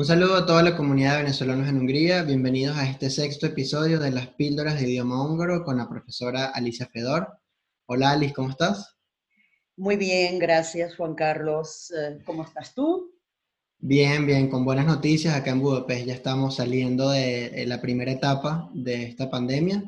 Un saludo a toda la comunidad de venezolanos en Hungría. Bienvenidos a este sexto episodio de las píldoras de idioma húngaro con la profesora Alicia Fedor. Hola Alice, ¿cómo estás? Muy bien, gracias Juan Carlos. Eh, ¿Cómo estás tú? Bien, bien, con buenas noticias acá en Budapest. Ya estamos saliendo de la primera etapa de esta pandemia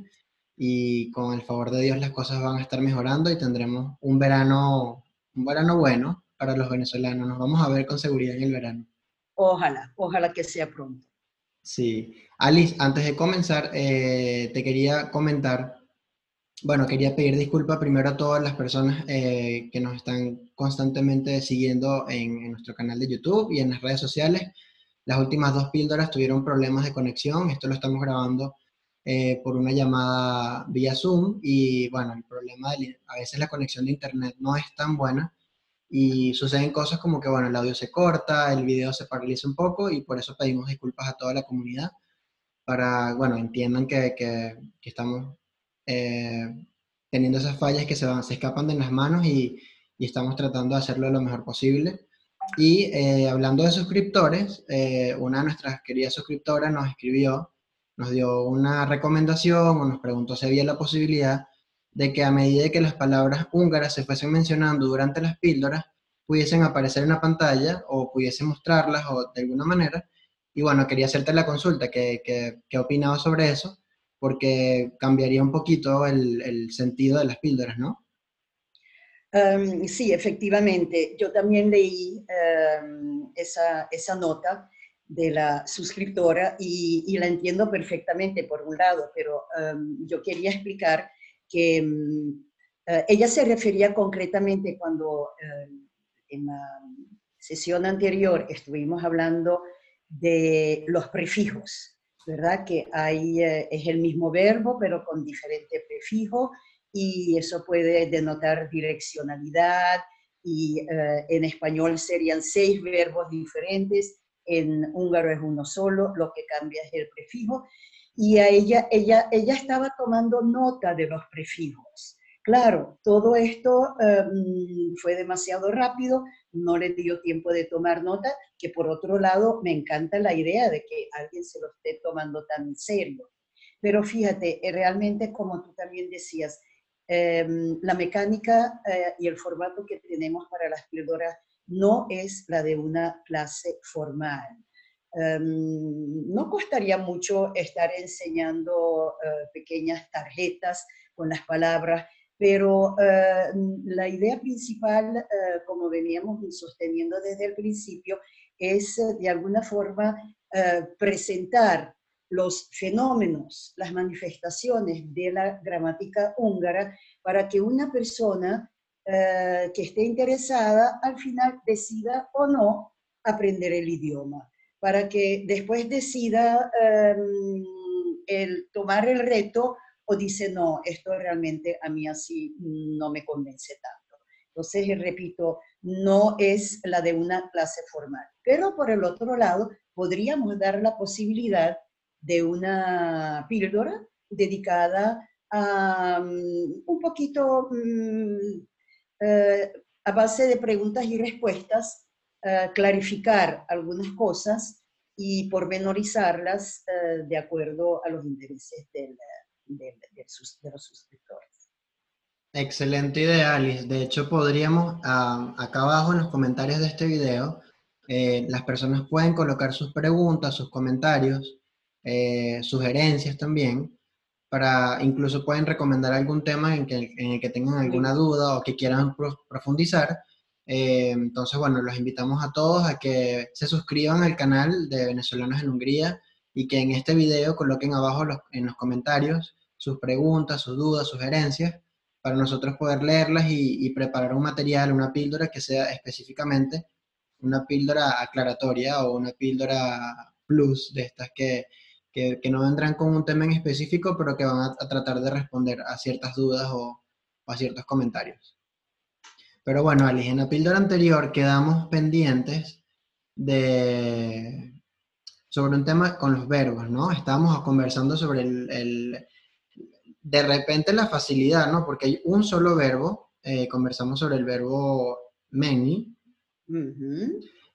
y con el favor de Dios las cosas van a estar mejorando y tendremos un verano, un verano bueno para los venezolanos. Nos vamos a ver con seguridad en el verano. Ojalá, ojalá que sea pronto. Sí. Alice, antes de comenzar, eh, te quería comentar, bueno, quería pedir disculpas primero a todas las personas eh, que nos están constantemente siguiendo en, nuestro canal de YouTube y en las redes sociales. Las últimas dos píldoras tuvieron problemas de conexión, esto lo estamos grabando eh, por una llamada vía Zoom y bueno, el problema de, a veces la conexión de internet no es tan buena y suceden cosas como que, bueno, el audio se corta, el video se paraliza un poco y por eso pedimos disculpas a toda la comunidad para, bueno, entiendan que, que, estamos eh, teniendo esas fallas que se, van, se escapan de las manos y, y estamos tratando de hacerlo lo mejor posible. Y eh, hablando de suscriptores, eh, una de nuestras queridas suscriptoras nos escribió, nos dio una recomendación o nos preguntó si había la posibilidad de que a medida que las palabras húngaras se fuesen mencionando durante las píldoras, pudiesen aparecer en la pantalla o pudiesen mostrarlas o de alguna manera. Y bueno, quería hacerte la consulta, ¿qué, qué, opinabas sobre eso? Porque cambiaría un poquito el, el sentido de las píldoras, ¿no? Em, sí, efectivamente. Yo también leí em, esa, esa, nota de la suscriptora y, y, la entiendo perfectamente por un lado, pero em, yo quería explicar que mm, eh, ella se refería concretamente cuando eh, en la sesión anterior estuvimos hablando de los prefijos, ¿verdad? Que hay, eh, es el mismo verbo, pero con diferente prefijo, y eso puede denotar direccionalidad, y en español serían seis verbos diferentes, en húngaro es uno solo, lo que cambia es el prefijo, y a ella, ella, ella estaba tomando nota de los prefijos. Claro, todo esto em, fue demasiado rápido, no le dio tiempo de tomar nota, que por otro lado me encanta la idea de que alguien se lo esté tomando tan serio. Pero fíjate, eh, realmente como tú también decías, em, la mecánica eh, y el formato que tenemos para las píldoras no es la de una clase formal. Em, no costaría mucho estar enseñando eh, pequeñas tarjetas con las palabras, pero eh, la idea principal, eh, como veníamos sosteniendo desde el principio, es de alguna forma presentar los fenómenos, las manifestaciones de la gramática húngara para que una persona que esté interesada al final decida o no aprender el idioma para que después decida em, el tomar el reto o dice, no, esto realmente a mí así no me convence tanto. Entonces, repito, no es la de una clase formal. Pero por el otro lado, podríamos dar la posibilidad de una píldora dedicada a mm, un poquito mm, eh, a base de preguntas y respuestas eh, clarificar algunas cosas y pormenorizarlas uh, de acuerdo a los intereses del, del, de los suscriptores. Excelente idea, Alice. De hecho, podríamos, uh, acá abajo en los comentarios de este video, eh, las personas pueden colocar sus preguntas, sus comentarios, eh, sugerencias también, para incluso pueden recomendar algún tema en, que, en el que tengan alguna duda o que quieran profundizar eh, entonces, bueno, los invitamos a todos a que se suscriban al canal de Venezolanos en Hungría y que en este video coloquen abajo en los comentarios sus preguntas, sus dudas, sugerencias, para nosotros poder leerlas y, preparar un material, una píldora que sea específicamente una píldora aclaratoria o una píldora plus de estas que, que, no vendrán con un tema en específico, pero que van a, tratar de responder a ciertas dudas o a ciertos comentarios. Pero bueno, Alice, en la píldora anterior quedamos pendientes de sobre un tema con los verbos, ¿no? Estábamos conversando sobre el, de repente la facilidad, ¿no? Porque hay un solo verbo, eh, conversamos sobre el verbo many,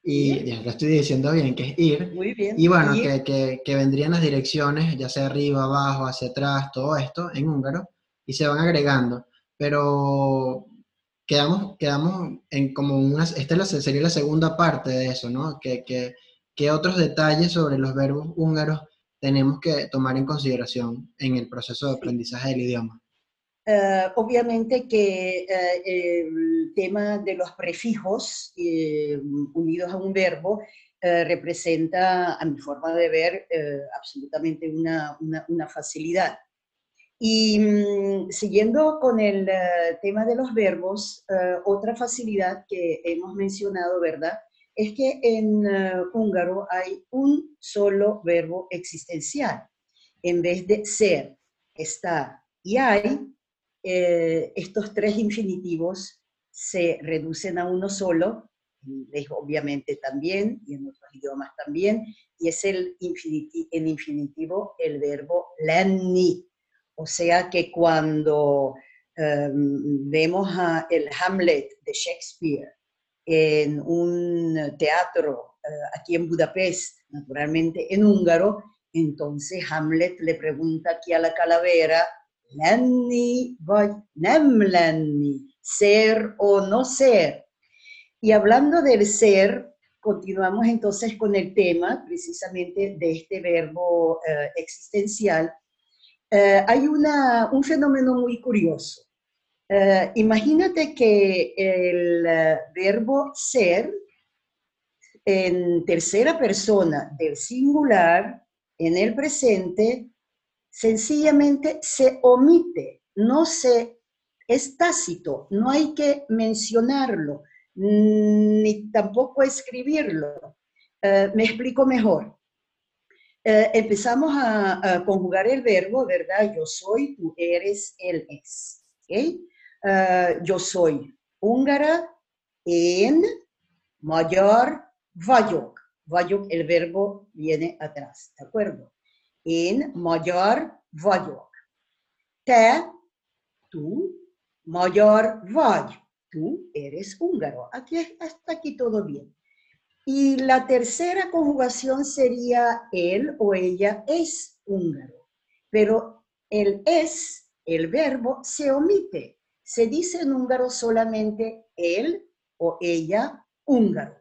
y ya lo estoy diciendo bien, que es ir. Muy bien. Y bueno, que, que, que, vendrían las direcciones, ya sea arriba, abajo, hacia atrás, todo esto en húngaro, y se van agregando. Pero quedamos, quedamos en como una, esta sería la segunda parte de eso, ¿no? Que, que, ¿Qué otros detalles sobre los verbos húngaros tenemos que tomar en consideración en el proceso de aprendizaje del idioma? Eh, obviamente que eh, el tema de los prefijos eh, unidos a un verbo representa, a mi forma de ver, absolutamente una, una, facilidad. Y mm, siguiendo con el tema de los verbos, otra facilidad que hemos mencionado, ¿verdad? Es que en húngaro hay un solo verbo existencial. En vez de ser, estar y hay, eh, estos tres infinitivos se reducen a uno solo, en inglés obviamente también, y en otros idiomas también, y es el, infinitivo el verbo lenni. O sea que cuando em, vemos a el Hamlet de Shakespeare en un teatro eh, aquí en Budapest, naturalmente en húngaro, entonces Hamlet le pregunta aquí a la calavera, lenni vagy nem lenni, ser o no ser. Y hablando del ser, continuamos entonces con el tema precisamente de este verbo eh, existencial. Eh, hay una, un fenómeno muy curioso. Eh, imagínate que el verbo ser en tercera persona del singular, en el presente, sencillamente se omite, no se, es tácito, no hay que mencionarlo, ni tampoco escribirlo. Eh, me explico mejor. Eh, empezamos a, conjugar el verbo, ¿verdad? Yo soy, tú eres, él es. ¿okay? Eh, yo soy húngara, en, mayor, vagyok. Vagyok, el verbo viene atrás, ¿de acuerdo? Én magyar vagyok. Te, tú, magyar vagy. Tú eres húngaro. Aquí, hasta aquí todo bien. Y la tercera conjugación sería él o ella es húngaro. Pero el es, el verbo, se omite. Se dice en húngaro solamente él o ella húngaro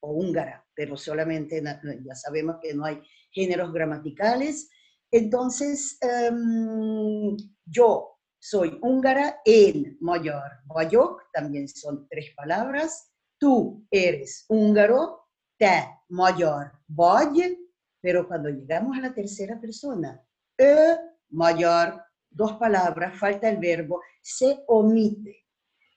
o húngara, pero solamente ya sabemos que no hay géneros gramaticales. Entonces, em, yo soy húngara en mayor. Vagyok también son tres palabras. Tú eres húngaro, te mayor vagy, pero cuando llegamos a la tercera persona, e mayor, dos palabras, falta el verbo, se omite.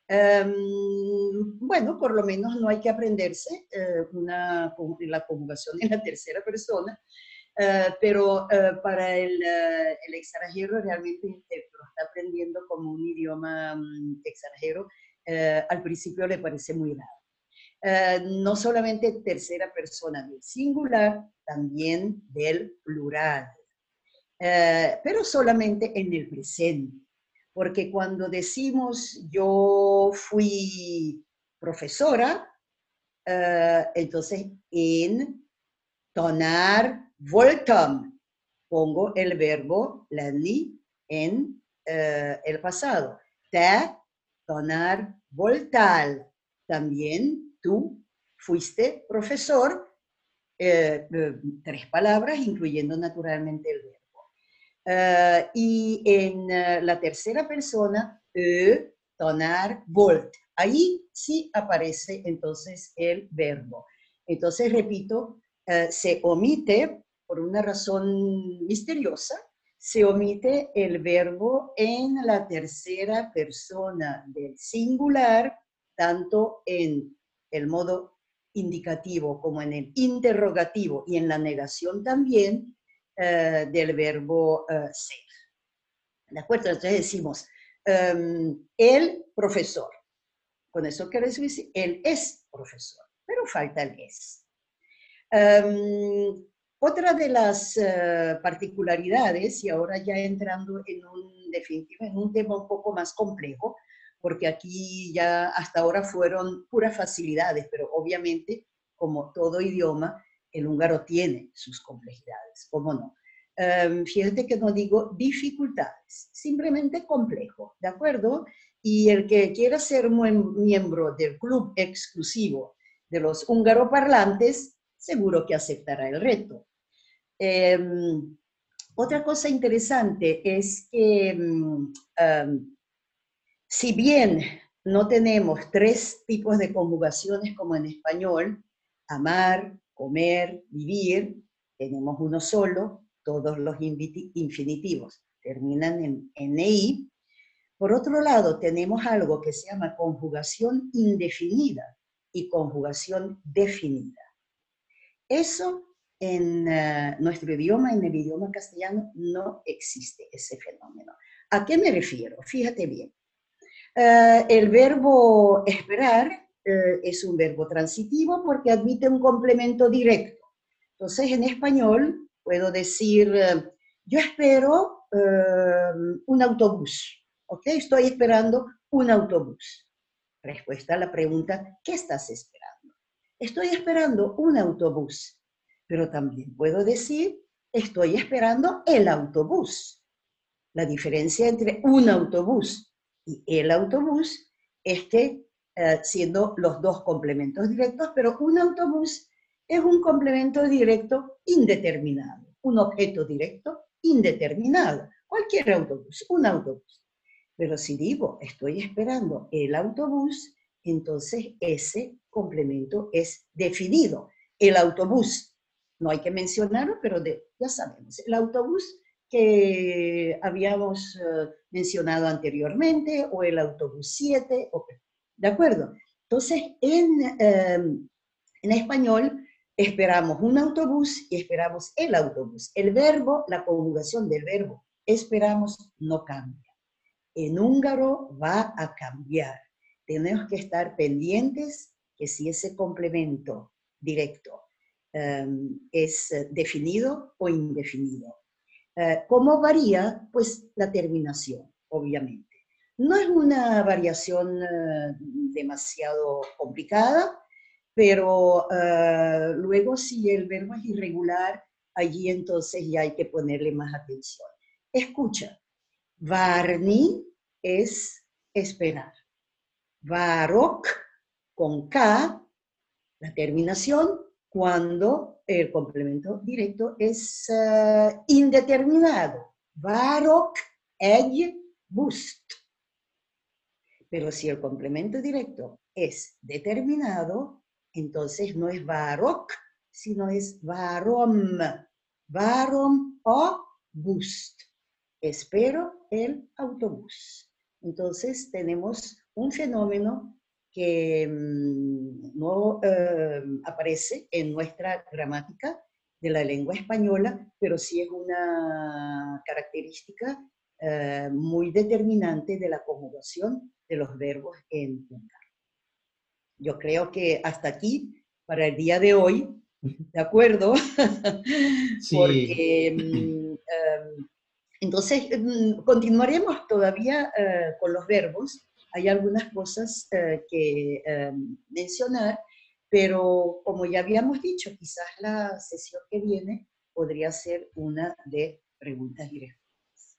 Em, bueno, por lo menos no hay que aprenderse eh, una, la conjugación en la tercera persona, eh, pero eh, para el, el, extranjero realmente lo está aprendiendo como un idioma um, extranjero, al principio le parece muy raro. No solamente tercera persona del singular, también del plural, pero solamente en el presente porque cuando decimos yo fui profesora, eh, entonces en tonar voltam pongo el verbo lenni en eh, el pasado. Te tonar voltal. También tú fuiste profesor, eh, tres palabras, incluyendo naturalmente el verbo. Eh, y en eh, la tercera persona, e, tonar, volt. Ahí sí aparece entonces el verbo. Entonces, repito, se omite, por una razón misteriosa, se omite el verbo en la tercera persona del singular, tanto en el modo indicativo como en el interrogativo y en la negación también, eh, del verbo eh, ser. ¿De acuerdo? Entonces decimos, em, el profesor. Con eso quiere decir, él es profesor, pero falta el es. Em, otra de las eh, particularidades, y ahora ya entrando en un definitivo, en un tema un poco más complejo, porque aquí ya hasta ahora fueron puras facilidades, pero obviamente como todo idioma, el húngaro tiene sus complejidades, ¿cómo no? Em, fíjate que no digo dificultades, simplemente complejo, ¿de acuerdo? Y el que quiera ser miembro del club exclusivo de los húngaro parlantes, seguro que aceptará el reto. Em, otra cosa interesante es que em, si bien no tenemos tres tipos de conjugaciones como en español, amar, comer, vivir, tenemos uno solo, todos los infinitivos terminan en NI. Por otro lado, tenemos algo que se llama conjugación indefinida y conjugación definida. Eso en eh, nuestro idioma, en el idioma castellano, no existe ese fenómeno. ¿A qué me refiero? Fíjate bien. Eh, el verbo esperar eh, es un verbo transitivo porque admite un complemento directo. Entonces, en español puedo decir, eh, yo espero un autobús, ¿ok? Estoy esperando un autobús. Respuesta a la pregunta, ¿qué estás esperando? Estoy esperando un autobús, pero también puedo decir, estoy esperando el autobús. La diferencia entre un autobús y el autobús esté eh, siendo los dos complementos directos, pero un autobús es un complemento directo indeterminado, un objeto directo indeterminado, cualquier autobús, un autobús. Pero si digo estoy esperando el autobús, entonces ese complemento es definido. El autobús, no hay que mencionarlo, pero ya sabemos, el autobús que habíamos eh, mencionado anteriormente, o el autobús 7, ¿de acuerdo? Entonces, en, em, en español esperamos un autobús y esperamos el autobús. El verbo, la conjugación del verbo esperamos no cambia. En húngaro va a cambiar. Tenemos que estar pendientes que si ese complemento directo em, es definido o indefinido. Eh, ¿Cómo varía? Pues la terminación, obviamente. No es una variación eh, demasiado complicada, pero eh, luego si el verbo es irregular, allí entonces ya hay que ponerle más atención. Escucha, varni es esperar. Varok con K, la terminación, cuando el complemento directo es uh, indeterminado. Varok egy bust. Pero si el complemento directo es determinado, entonces no es varok, sino es varom. Varom o bust. Espero el autobús. Entonces tenemos un fenómeno que mm, no eh, aparece en nuestra gramática de la lengua española, pero sí es una característica eh, muy determinante de la conjugación de los verbos en húngaro. Yo creo que hasta aquí, para el día de hoy, ¿de acuerdo? Sí. Porque mm, em, entonces mm, continuaremos todavía eh, con los verbos hay algunas cosas eh, que eh, mencionar, pero como ya habíamos dicho, quizás la sesión que viene podría ser una de preguntas y respuestas.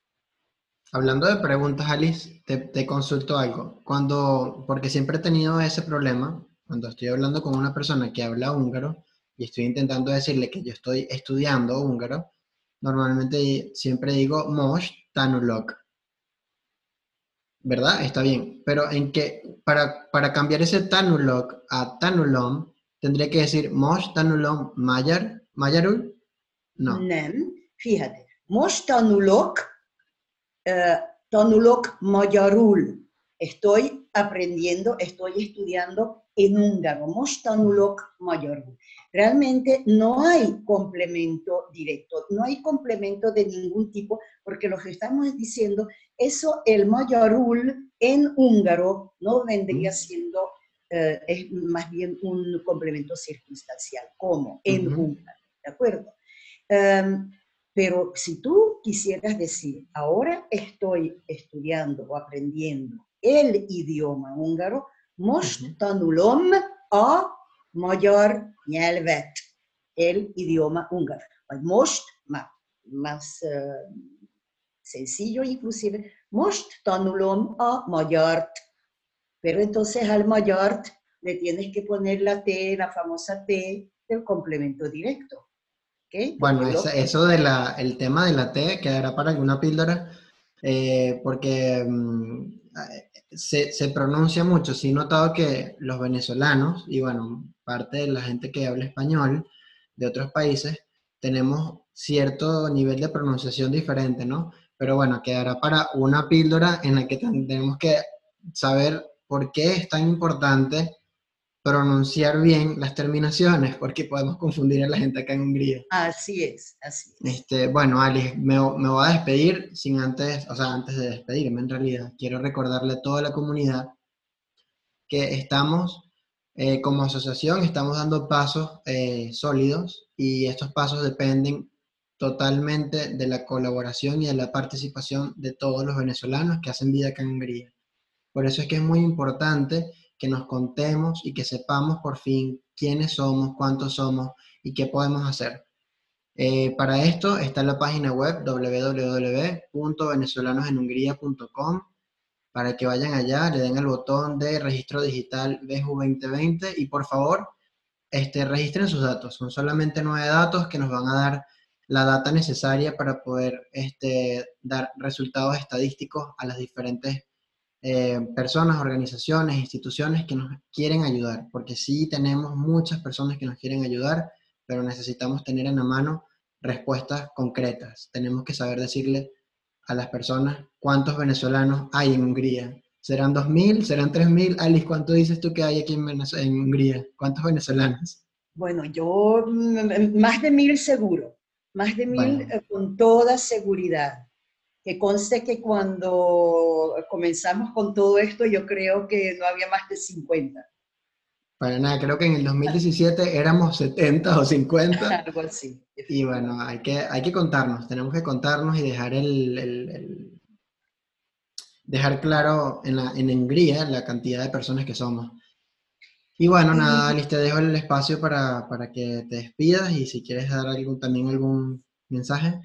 Hablando de preguntas, Alice, te, te, consulto algo. Cuando, porque siempre he tenido ese problema, cuando estoy hablando con una persona que habla húngaro y estoy intentando decirle que yo estoy estudiando húngaro, normalmente siempre digo most tanulok, ¿verdad? Está bien. Pero en que para, para cambiar ese tanulok a tanulom, tendría que decir mosh tanulom mayar, mayarul? No. fíjate. Mosh tanulok, uh, tanulok mayarul. Estoy aprendiendo, estoy estudiando en húngaro. Mosh tanulok mayarul. Realmente no hay complemento directo, no hay complemento de ningún tipo, porque lo que estamos diciendo, eso el mayorul en húngaro no vendría siendo, eh, es más bien un complemento circunstancial, como en húngaro, ¿de acuerdo? Em, pero si tú quisieras decir, ahora estoy estudiando o aprendiendo el idioma húngaro, most tanulom a magyar nyelvet, el idioma húngaro. Most, más uh, sencillo inclusive, most tanulom a magyart. Pero entonces al magyart le tienes que poner la T, la famosa T del complemento directo. Bueno, eso, del el tema de la T quedará para alguna píldora, eh, porque mm, se, pronuncia mucho. Sí he notado que los venezolanos, y bueno, parte de la gente que habla español de otros países, tenemos cierto nivel de pronunciación diferente, ¿no? Pero bueno, quedará para una píldora en la que tenemos que saber por qué es tan importante pronunciar bien las terminaciones, porque podemos confundir a la gente acá en Hungría. Así es, así es. Este, bueno, Alice, me, me, voy a despedir sin antes, o sea, antes de despedirme en realidad, quiero recordarle a toda la comunidad que estamos, eh, como asociación, estamos dando pasos eh, sólidos y estos pasos dependen totalmente de la colaboración y de la participación de todos los venezolanos que hacen vida acá en Hungría. Por eso es que es muy importante que nos contemos y que sepamos por fin quiénes somos, cuántos somos y qué podemos hacer. Eh, para esto está la página web www.venezolanosenhungría.com para que vayan allá, le den el botón de registro digital BEJU 2020 y por favor este, registren sus datos. Son solamente nueve datos que nos van a dar la data necesaria para poder este, dar resultados estadísticos a las diferentes eh, personas, organizaciones, instituciones que nos quieren ayudar, porque sí tenemos muchas personas que nos quieren ayudar, pero necesitamos tener en la mano respuestas concretas. Tenemos que saber decirle a las personas cuántos venezolanos hay en Hungría. ¿Serán 2.000? ¿Serán 3.000? Alice, ¿cuánto dices tú que hay aquí en, en Hungría? ¿Cuántos venezolanos? Bueno, yo mm, más de mil seguro, más de mil eh, con toda seguridad que conste que cuando comenzamos con todo esto yo creo que no había más de 50. Para nada, creo que en el 2017 éramos 70 o 50. Algo así. Y bueno, hay que, hay que contarnos, tenemos que contarnos y dejar el, dejar claro en, la, en Hungría la cantidad de personas que somos. Y bueno, nada, Alice, te dejo el espacio para, para que te despidas y si quieres dar algún, también algún mensaje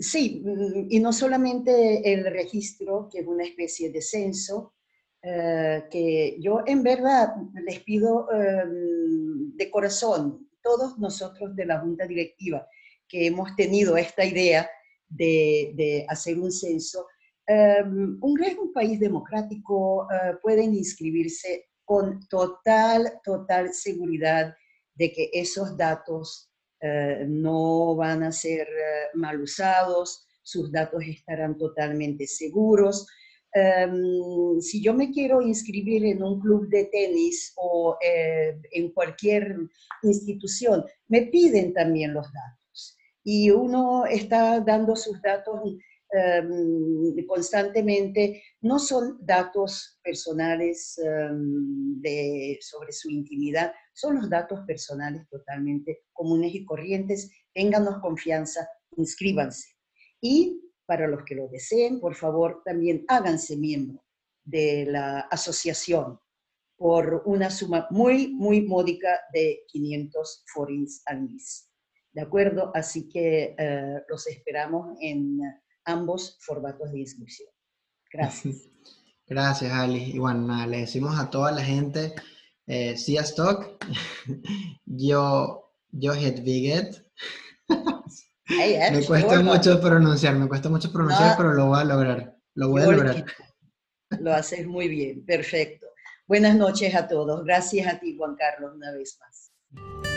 sí, y no solamente el registro, que es una especie de censo, eh, que yo en verdad les pido de corazón, todos nosotros de la Junta Directiva, que hemos tenido esta idea de, hacer un censo, um, Hungría es un país democrático, eh, pueden inscribirse con total, total seguridad de que esos datos eh, no van a ser eh, mal usados, sus datos estarán totalmente seguros. Em, si yo me quiero inscribir en un club de tenis o eh, en cualquier institución, me piden también los datos. Y uno está dando sus datos Em, constantemente, no son datos personales em, de, sobre su intimidad, son los datos personales totalmente comunes y corrientes. Ténganos confianza, inscríbanse. Y para los que lo deseen, por favor, también háganse miembro de la asociación por una suma muy, muy módica de 500 forins al mes. ¿De acuerdo? Así que eh, los esperamos en ambos formatos de inscripción. Gracias. Gracias, Ali. Y bueno, decimos a toda la gente, eh, si stock, yo, yo het viget. me cuesta mucho pronunciar, me cuesta mucho pronunciar, pero lo voy a lograr. Lo voy a lograr. Lo haces muy bien, perfecto. Buenas noches a todos. Gracias a ti, Juan Carlos, una vez más.